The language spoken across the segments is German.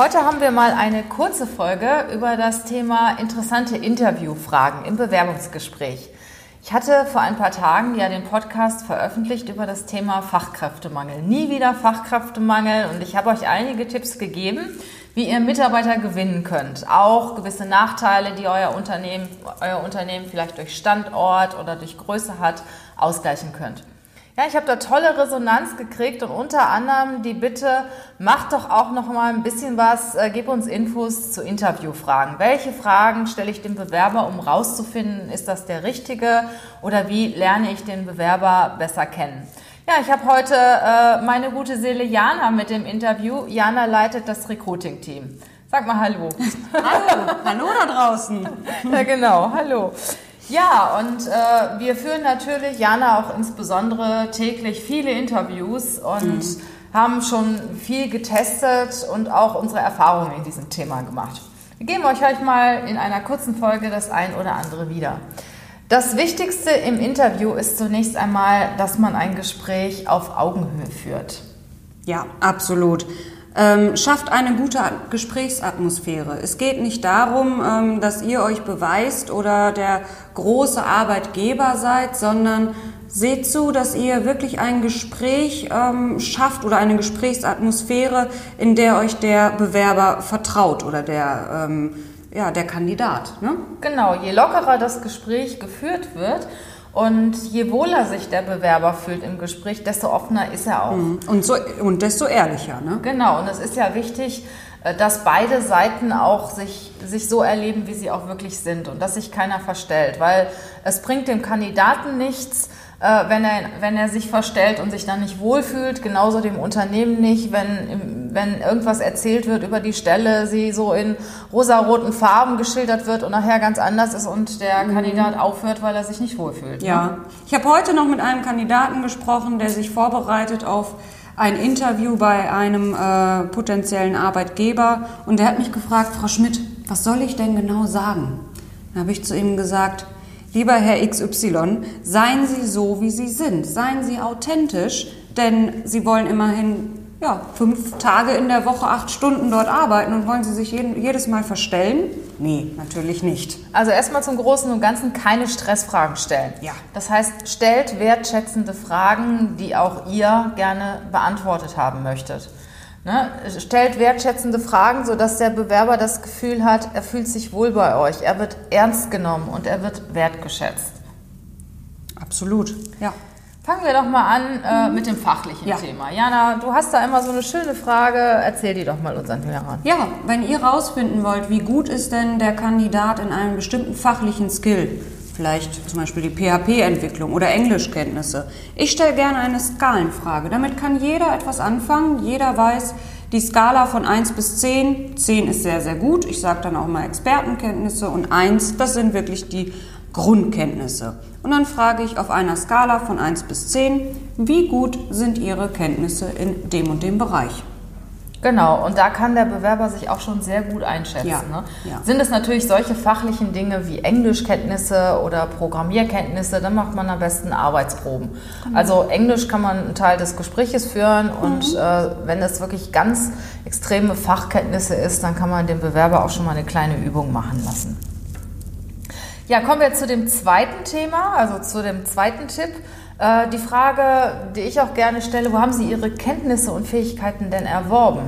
Heute haben wir mal eine kurze Folge über das Thema interessante Interviewfragen im Bewerbungsgespräch. Ich hatte vor ein paar Tagen ja den Podcast veröffentlicht über das Thema Fachkräftemangel. Nie wieder Fachkräftemangel und ich habe euch einige Tipps gegeben, wie ihr Mitarbeiter gewinnen könnt. Auch gewisse Nachteile, die euer Unternehmen, euer Unternehmen vielleicht durch Standort oder durch Größe hat, ausgleichen könnt. Ja, ich habe da tolle Resonanz gekriegt und unter anderem die Bitte, mach doch auch noch mal ein bisschen was, äh, gib uns Infos zu Interviewfragen. Welche Fragen stelle ich dem Bewerber, um rauszufinden, ist das der richtige oder wie lerne ich den Bewerber besser kennen? Ja, ich habe heute äh, meine gute Seele Jana mit dem Interview. Jana leitet das Recruiting-Team. Sag mal Hallo. Hallo, hallo da draußen. ja, genau, hallo. Ja, und äh, wir führen natürlich, Jana auch insbesondere, täglich viele Interviews und mhm. haben schon viel getestet und auch unsere Erfahrungen in diesem Thema gemacht. Wir geben euch heute mal in einer kurzen Folge das ein oder andere wieder. Das Wichtigste im Interview ist zunächst einmal, dass man ein Gespräch auf Augenhöhe führt. Ja, absolut ähm, schafft eine gute Gesprächsatmosphäre. Es geht nicht darum, ähm, dass ihr euch beweist oder der große Arbeitgeber seid, sondern seht zu, dass ihr wirklich ein Gespräch ähm, schafft oder eine Gesprächsatmosphäre, in der euch der Bewerber vertraut oder der, ähm, ja, der Kandidat. Ne? Genau, je lockerer das Gespräch geführt wird, und je wohler sich der Bewerber fühlt im Gespräch, desto offener ist er auch. Mhm. Und, so, und desto ehrlicher. Ne? Genau, und es ist ja wichtig, äh, dass beide Seiten auch sich, sich so erleben, wie sie auch wirklich sind und dass sich keiner verstellt, weil es bringt dem Kandidaten nichts, wenn, er, wenn er sich verstellt und sich dann nicht wohlfühlt, genauso dem Unternehmen nicht, wenn, wenn irgendwas erzählt wird über die Stelle, sie so in rosaroten Farben geschildert wird und nachher ganz anders ist und der mhm. Kandidat aufhört, weil er sich nicht wohlfühlt. Ja, ne? ich habe heute noch mit einem Kandidaten gesprochen, der sich vorbereitet auf ein Interview bei einem äh, potenziellen Arbeitgeber und der hat mich gefragt, Frau Schmidt, was soll ich denn genau sagen? Dann habe ich zu ihm gesagt, Lieber Herr XY, seien Sie so, wie Sie sind. Seien Sie authentisch, denn Sie wollen immerhin ja, fünf Tage in der Woche, acht Stunden dort arbeiten und wollen Sie sich jeden, jedes Mal verstellen? Nee, natürlich nicht. Also erstmal zum Großen und Ganzen keine Stressfragen stellen. Ja. Das heißt, stellt wertschätzende Fragen, die auch ihr gerne beantwortet haben möchtet. Ne? Stellt wertschätzende Fragen, sodass der Bewerber das Gefühl hat, er fühlt sich wohl bei euch, er wird ernst genommen und er wird wertgeschätzt. Absolut, ja. Fangen wir doch mal an äh, mhm. mit dem fachlichen ja. Thema. Jana, du hast da immer so eine schöne Frage. Erzähl die doch mal unseren Hörern. Ja, wenn ihr rausfinden wollt, wie gut ist denn der Kandidat in einem bestimmten fachlichen Skill, vielleicht zum Beispiel die PHP-Entwicklung oder Englischkenntnisse. Ich stelle gerne eine Skalenfrage. Damit kann jeder etwas anfangen. Jeder weiß die Skala von 1 bis 10. 10 ist sehr, sehr gut. Ich sage dann auch mal Expertenkenntnisse. Und 1, das sind wirklich die Grundkenntnisse. Und dann frage ich auf einer Skala von 1 bis 10, wie gut sind Ihre Kenntnisse in dem und dem Bereich? Genau, und da kann der Bewerber sich auch schon sehr gut einschätzen. Ja, ne? ja. Sind es natürlich solche fachlichen Dinge wie Englischkenntnisse oder Programmierkenntnisse, dann macht man am besten Arbeitsproben. Genau. Also Englisch kann man einen Teil des Gespräches führen und mhm. äh, wenn es wirklich ganz extreme Fachkenntnisse ist, dann kann man dem Bewerber auch schon mal eine kleine Übung machen lassen. Ja, kommen wir zu dem zweiten Thema, also zu dem zweiten Tipp. Äh, die Frage, die ich auch gerne stelle, wo haben Sie Ihre Kenntnisse und Fähigkeiten denn erworben?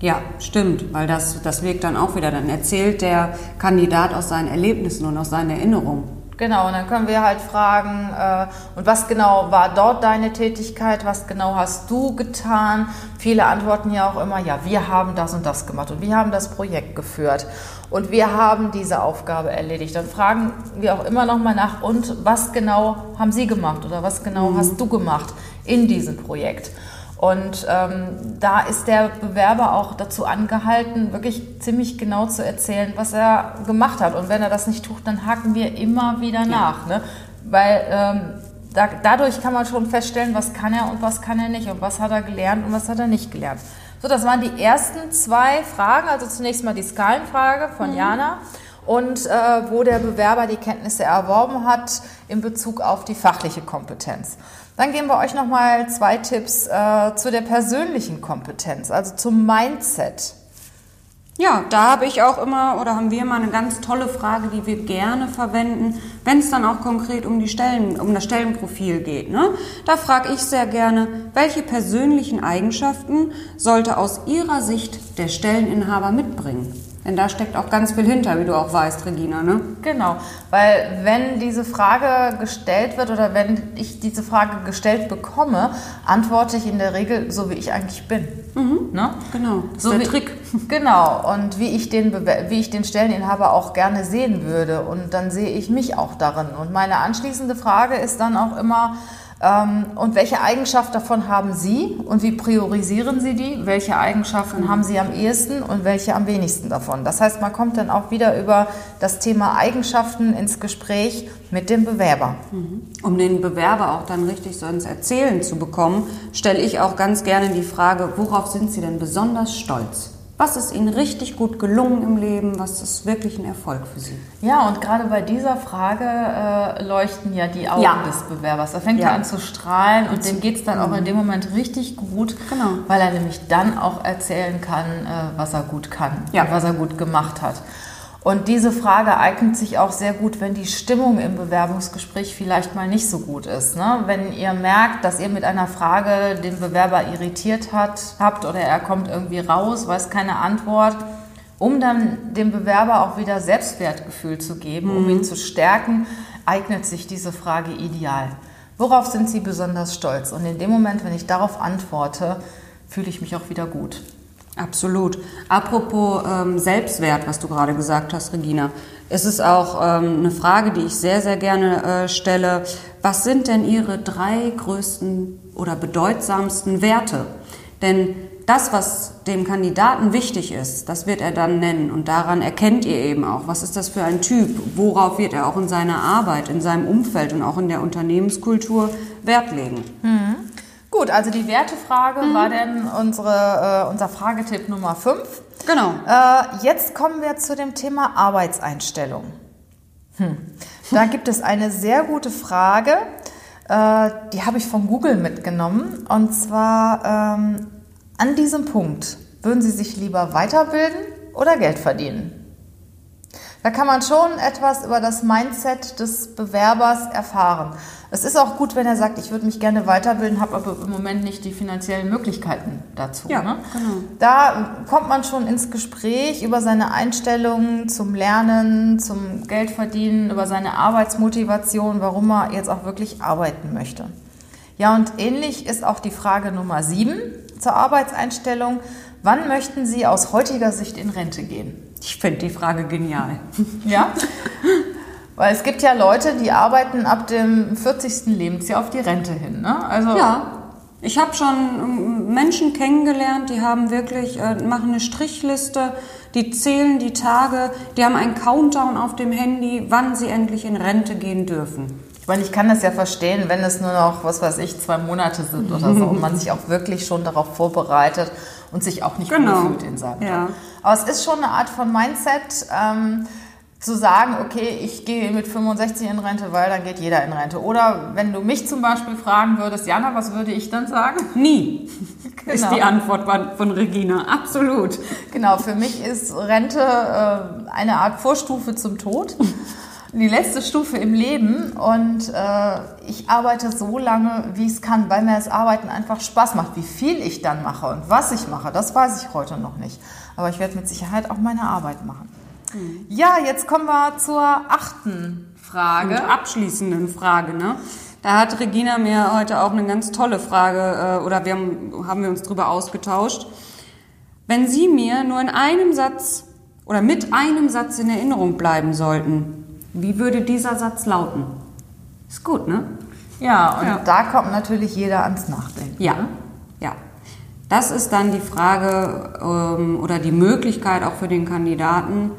Ja. stimmt, weil das, das wirkt dann auch wieder. Dann erzählt der Kandidat aus seinen Erlebnissen und aus seinen Erinnerungen. Genau, und dann können wir halt fragen, äh, und was genau war dort deine Tätigkeit, was genau hast du getan? Viele antworten ja auch immer, ja, wir haben das und das gemacht und wir haben das Projekt geführt und wir haben diese Aufgabe erledigt. Dann fragen wir auch immer noch mal nach, und was genau haben Sie gemacht oder was genau mhm. hast du gemacht in diesem Projekt? Und ähm, da ist der Bewerber auch dazu angehalten, wirklich ziemlich genau zu erzählen, was er gemacht hat. Und wenn er das nicht tut, dann haken wir immer wieder nach. Ne? Weil ähm, da, dadurch kann man schon feststellen, was kann er und was kann er nicht und was hat er gelernt und was hat er nicht gelernt. So, das waren die ersten zwei Fragen. Also zunächst mal die Skalenfrage von mhm. Jana und äh, wo der Bewerber die Kenntnisse erworben hat in Bezug auf die fachliche Kompetenz. Dann geben wir euch nochmal zwei Tipps äh, zu der persönlichen Kompetenz, also zum Mindset. Ja, da habe ich auch immer oder haben wir immer eine ganz tolle Frage, die wir gerne verwenden, wenn es dann auch konkret um die Stellen, um das Stellenprofil geht. Ne? Da frage ich sehr gerne, welche persönlichen Eigenschaften sollte aus Ihrer Sicht der Stelleninhaber mitbringen? Denn da steckt auch ganz viel hinter, wie du auch weißt, Regina, ne? Genau, weil wenn diese Frage gestellt wird oder wenn ich diese Frage gestellt bekomme, antworte ich in der Regel so, wie ich eigentlich bin. Mhm. Ne? Genau, das so ist der wie, Trick. Genau, und wie ich, den, wie ich den Stelleninhaber auch gerne sehen würde. Und dann sehe ich mich auch darin. Und meine anschließende Frage ist dann auch immer, und welche Eigenschaft davon haben Sie und wie priorisieren Sie die? Welche Eigenschaften haben Sie am ehesten und welche am wenigsten davon? Das heißt, man kommt dann auch wieder über das Thema Eigenschaften ins Gespräch mit dem Bewerber. Mhm. Um den Bewerber auch dann richtig so ins Erzählen zu bekommen, stelle ich auch ganz gerne die Frage, worauf sind Sie denn besonders stolz? Was ist Ihnen richtig gut gelungen im Leben? Was ist wirklich ein Erfolg für Sie? Ja, und gerade bei dieser Frage äh, leuchten ja die Augen ja. des Bewerbers. Da fängt ja. er an zu strahlen und dem geht es dann auch in dem Moment richtig gut, genau. weil er nämlich dann auch erzählen kann, äh, was er gut kann ja. und was er gut gemacht hat. Und diese Frage eignet sich auch sehr gut, wenn die Stimmung im Bewerbungsgespräch vielleicht mal nicht so gut ist. Ne? Wenn ihr merkt, dass ihr mit einer Frage den Bewerber irritiert hat, habt oder er kommt irgendwie raus, weiß keine Antwort, um dann dem Bewerber auch wieder Selbstwertgefühl zu geben, um ihn mhm. zu stärken, eignet sich diese Frage ideal. Worauf sind Sie besonders stolz? Und in dem Moment, wenn ich darauf antworte, fühle ich mich auch wieder gut. Absolut. Apropos ähm, Selbstwert, was du gerade gesagt hast, Regina, ist es auch ähm, eine Frage, die ich sehr, sehr gerne äh, stelle. Was sind denn Ihre drei größten oder bedeutsamsten Werte? Denn das, was dem Kandidaten wichtig ist, das wird er dann nennen. Und daran erkennt ihr eben auch, was ist das für ein Typ, worauf wird er auch in seiner Arbeit, in seinem Umfeld und auch in der Unternehmenskultur Wert legen. Mhm. Gut, also die Wertefrage mhm. war denn unsere, äh, unser Fragetipp Nummer 5. Genau. Äh, jetzt kommen wir zu dem Thema Arbeitseinstellung. Hm. Da gibt es eine sehr gute Frage, äh, die habe ich von Google mitgenommen. Und zwar ähm, an diesem Punkt, würden Sie sich lieber weiterbilden oder Geld verdienen? Da kann man schon etwas über das Mindset des Bewerbers erfahren. Es ist auch gut, wenn er sagt, ich würde mich gerne weiterbilden, habe aber im Moment nicht die finanziellen Möglichkeiten dazu. Ja, ne? genau. Da kommt man schon ins Gespräch über seine Einstellungen zum Lernen, zum Geldverdienen, über seine Arbeitsmotivation, warum er jetzt auch wirklich arbeiten möchte. Ja, und ähnlich ist auch die Frage Nummer sieben zur Arbeitseinstellung. Wann möchten Sie aus heutiger Sicht in Rente gehen? Ich finde die Frage genial. Ja? Weil es gibt ja Leute, die arbeiten ab dem 40. Lebensjahr auf die Rente hin. Ne? Also ja, ich habe schon ähm, Menschen kennengelernt, die haben wirklich, äh, machen eine Strichliste, die zählen die Tage, die haben einen Countdown auf dem Handy, wann sie endlich in Rente gehen dürfen. Ich meine, ich kann das ja verstehen, wenn es nur noch, was weiß ich, zwei Monate sind oder so und man sich auch wirklich schon darauf vorbereitet und sich auch nicht genau. fühlt in seinem Job. Ja. Aber es ist schon eine Art von Mindset. Ähm, zu sagen, okay, ich gehe mit 65 in Rente, weil dann geht jeder in Rente. Oder wenn du mich zum Beispiel fragen würdest, Jana, was würde ich dann sagen? Nie. Genau. Ist die Antwort von Regina. Absolut. Genau, für mich ist Rente äh, eine Art Vorstufe zum Tod. Die letzte Stufe im Leben und äh, ich arbeite so lange, wie ich es kann, weil mir das Arbeiten einfach Spaß macht. Wie viel ich dann mache und was ich mache, das weiß ich heute noch nicht. Aber ich werde mit Sicherheit auch meine Arbeit machen. Ja, jetzt kommen wir zur achten Frage. Und abschließenden Frage, ne? Da hat Regina mir heute auch eine ganz tolle Frage, äh, oder wir haben, haben wir uns drüber ausgetauscht. Wenn Sie mir nur in einem Satz oder mit einem Satz in Erinnerung bleiben sollten, wie würde dieser Satz lauten? Ist gut, ne? Ja, und ja. da kommt natürlich jeder ans Nachdenken. Ja, ja. Das ist dann die Frage ähm, oder die Möglichkeit auch für den Kandidaten,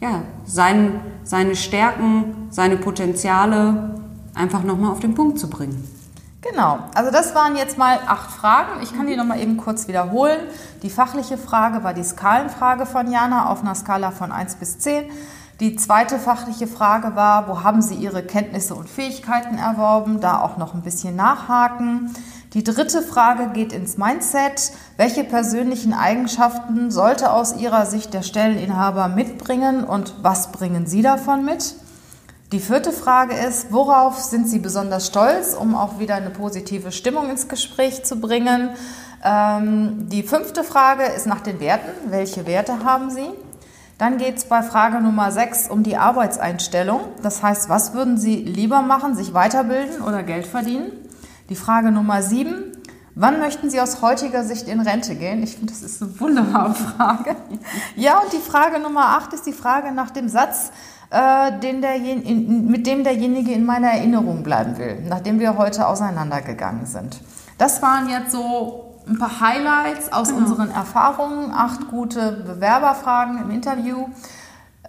ja, sein, seine Stärken, seine Potenziale einfach nochmal auf den Punkt zu bringen. Genau, also das waren jetzt mal acht Fragen. Ich kann die nochmal eben kurz wiederholen. Die fachliche Frage war die Skalenfrage von Jana auf einer Skala von 1 bis 10. Die zweite fachliche Frage war, wo haben Sie Ihre Kenntnisse und Fähigkeiten erworben? Da auch noch ein bisschen nachhaken. Die dritte Frage geht ins Mindset. Welche persönlichen Eigenschaften sollte aus Ihrer Sicht der Stelleninhaber mitbringen und was bringen Sie davon mit? Die vierte Frage ist, worauf sind Sie besonders stolz, um auch wieder eine positive Stimmung ins Gespräch zu bringen? Ähm, die fünfte Frage ist nach den Werten. Welche Werte haben Sie? Dann geht es bei Frage Nummer 6 um die Arbeitseinstellung. Das heißt, was würden Sie lieber machen, sich weiterbilden oder Geld verdienen? Die Frage Nummer 7, wann möchten Sie aus heutiger Sicht in Rente gehen? Ich finde, das ist eine wunderbare Frage. Ja, und die Frage Nummer 8 ist die Frage nach dem Satz, äh, den in, mit dem derjenige in meiner Erinnerung bleiben will, nachdem wir heute auseinandergegangen sind. Das waren jetzt so ein paar Highlights aus genau. unseren Erfahrungen, acht gute Bewerberfragen im Interview.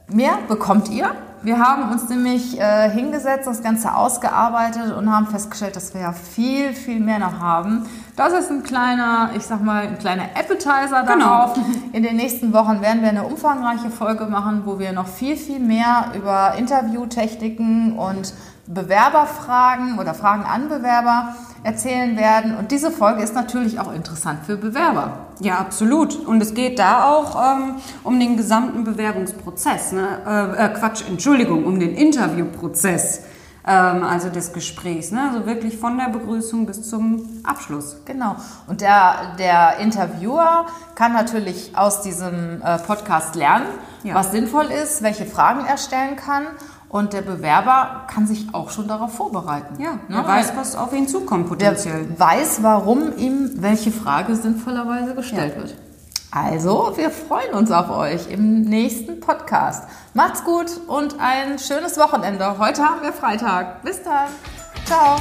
Mehr bekommt ihr. Wir haben uns nämlich äh, hingesetzt, das Ganze ausgearbeitet und haben festgestellt, dass wir ja viel, viel mehr noch haben. Das ist ein kleiner, ich sag mal, ein kleiner Appetizer genau. darauf. Genau. In den nächsten Wochen werden wir eine umfangreiche Folge machen, wo wir noch viel, viel mehr über Interviewtechniken und Bewerberfragen oder Fragen an Bewerber erzählen werden. Und diese Folge ist natürlich auch interessant für Bewerber. Ja, absolut. Und es geht da auch ähm, um den gesamten Bewerbungsprozess. Ne? Äh, äh, Quatsch, Entschuldigung, um den Interviewprozess. Ähm, also des Gesprächs, ne? also wirklich von der Begrüßung bis zum Abschluss. Genau. Und der, der Interviewer kann natürlich aus diesem äh, Podcast lernen, ja. was sinnvoll ist, welche Fragen er stellen kann und der Bewerber kann sich auch schon darauf vorbereiten. Ja, ne? er weiß, was auf ihn zukommt potenziell. Der weiß, warum ihm welche Frage sinnvollerweise gestellt ja. wird. Also, wir freuen uns auf euch im nächsten Podcast. Macht's gut und ein schönes Wochenende. Heute haben wir Freitag. Bis dann. Ciao.